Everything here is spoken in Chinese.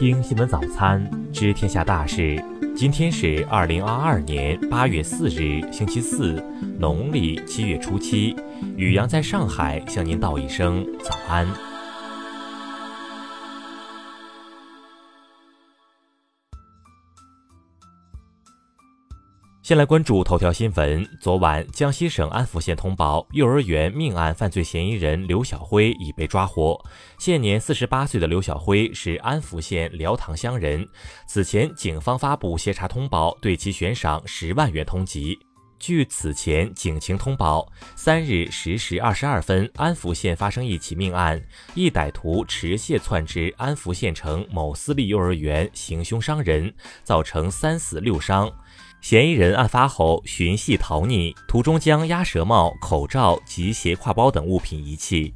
听新闻早餐，知天下大事。今天是二零二二年八月四日，星期四，农历七月初七。宇阳在上海向您道一声早安。先来关注头条新闻。昨晚，江西省安福县通报，幼儿园命案犯罪嫌疑人刘晓辉已被抓获。现年四十八岁的刘晓辉是安福县辽塘乡人。此前，警方发布协查通报，对其悬赏十万元通缉。据此前警情通报，三日十时二十二分，安福县发生一起命案，一歹徒持械窜至安福县城某私立幼儿园行凶伤人，造成三死六伤。嫌疑人案发后寻衅逃匿，途中将鸭舌帽、口罩及斜挎包等物品遗弃。